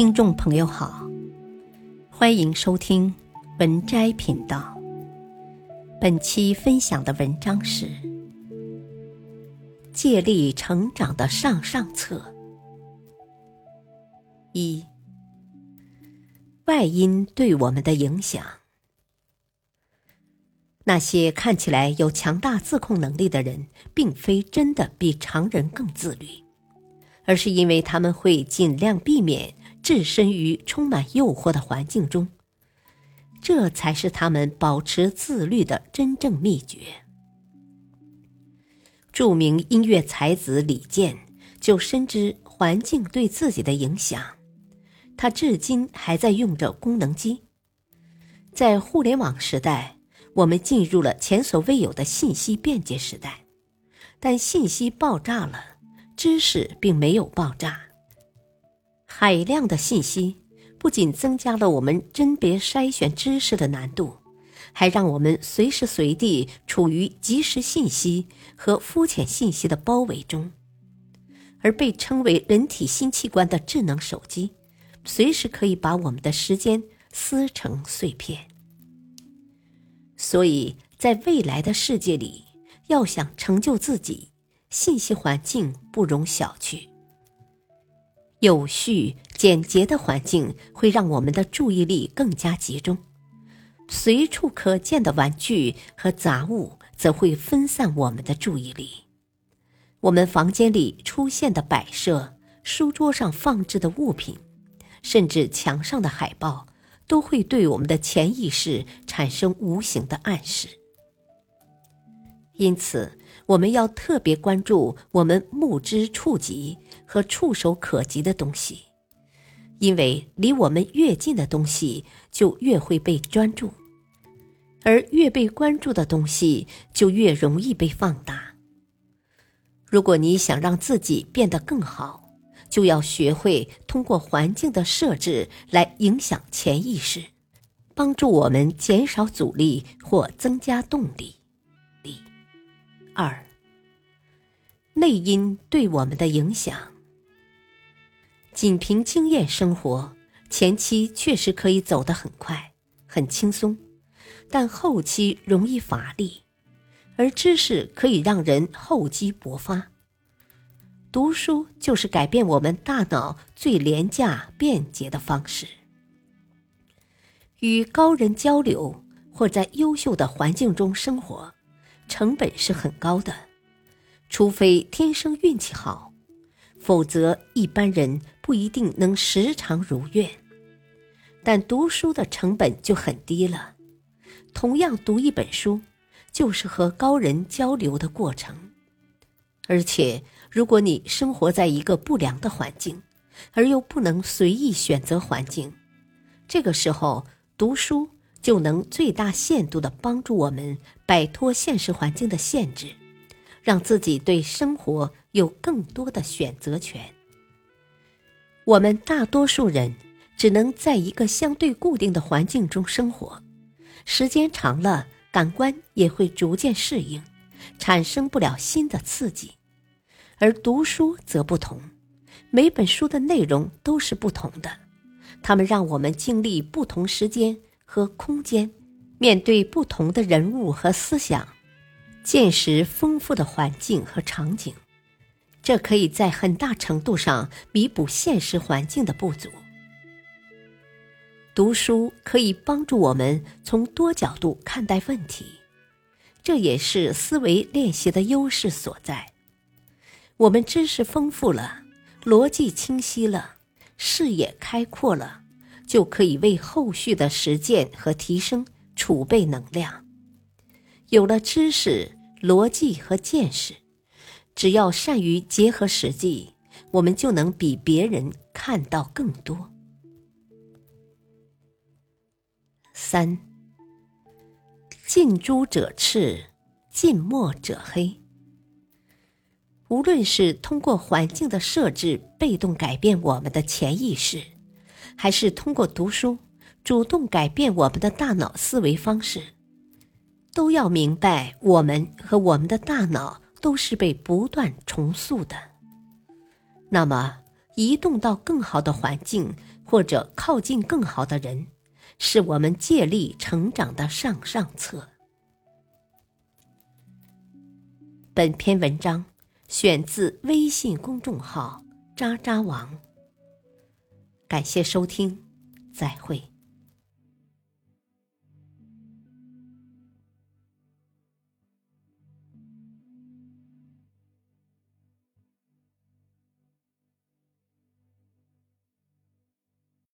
听众朋友好，欢迎收听文摘频道。本期分享的文章是《借力成长的上上策》一。外因对我们的影响。那些看起来有强大自控能力的人，并非真的比常人更自律，而是因为他们会尽量避免置身于充满诱惑的环境中。这才是他们保持自律的真正秘诀。著名音乐才子李健就深知环境对自己的影响，他至今还在用着功能机。在互联网时代，我们进入了前所未有的信息便捷时代，但信息爆炸了，知识并没有爆炸。海量的信息。不仅增加了我们甄别筛选知识的难度，还让我们随时随地处于即时信息和肤浅信息的包围中。而被称为人体新器官的智能手机，随时可以把我们的时间撕成碎片。所以在未来的世界里，要想成就自己，信息环境不容小觑。有序、简洁的环境会让我们的注意力更加集中，随处可见的玩具和杂物则会分散我们的注意力。我们房间里出现的摆设、书桌上放置的物品，甚至墙上的海报，都会对我们的潜意识产生无形的暗示。因此，我们要特别关注我们目之触及。和触手可及的东西，因为离我们越近的东西就越会被专注，而越被关注的东西就越容易被放大。如果你想让自己变得更好，就要学会通过环境的设置来影响潜意识，帮助我们减少阻力或增加动力。二，内因对我们的影响。仅凭经验生活，前期确实可以走得很快、很轻松，但后期容易乏力。而知识可以让人厚积薄发。读书就是改变我们大脑最廉价、便捷的方式。与高人交流或在优秀的环境中生活，成本是很高的，除非天生运气好。否则，一般人不一定能时常如愿。但读书的成本就很低了。同样读一本书，就是和高人交流的过程。而且，如果你生活在一个不良的环境，而又不能随意选择环境，这个时候读书就能最大限度的帮助我们摆脱现实环境的限制。让自己对生活有更多的选择权。我们大多数人只能在一个相对固定的环境中生活，时间长了，感官也会逐渐适应，产生不了新的刺激。而读书则不同，每本书的内容都是不同的，它们让我们经历不同时间和空间，面对不同的人物和思想。见识丰富的环境和场景，这可以在很大程度上弥补现实环境的不足。读书可以帮助我们从多角度看待问题，这也是思维练习的优势所在。我们知识丰富了，逻辑清晰了，视野开阔了，就可以为后续的实践和提升储备能量。有了知识、逻辑和见识，只要善于结合实际，我们就能比别人看到更多。三，近朱者赤，近墨者黑。无论是通过环境的设置被动改变我们的潜意识，还是通过读书主动改变我们的大脑思维方式。都要明白，我们和我们的大脑都是被不断重塑的。那么，移动到更好的环境，或者靠近更好的人，是我们借力成长的上上策。本篇文章选自微信公众号“渣渣王”。感谢收听，再会。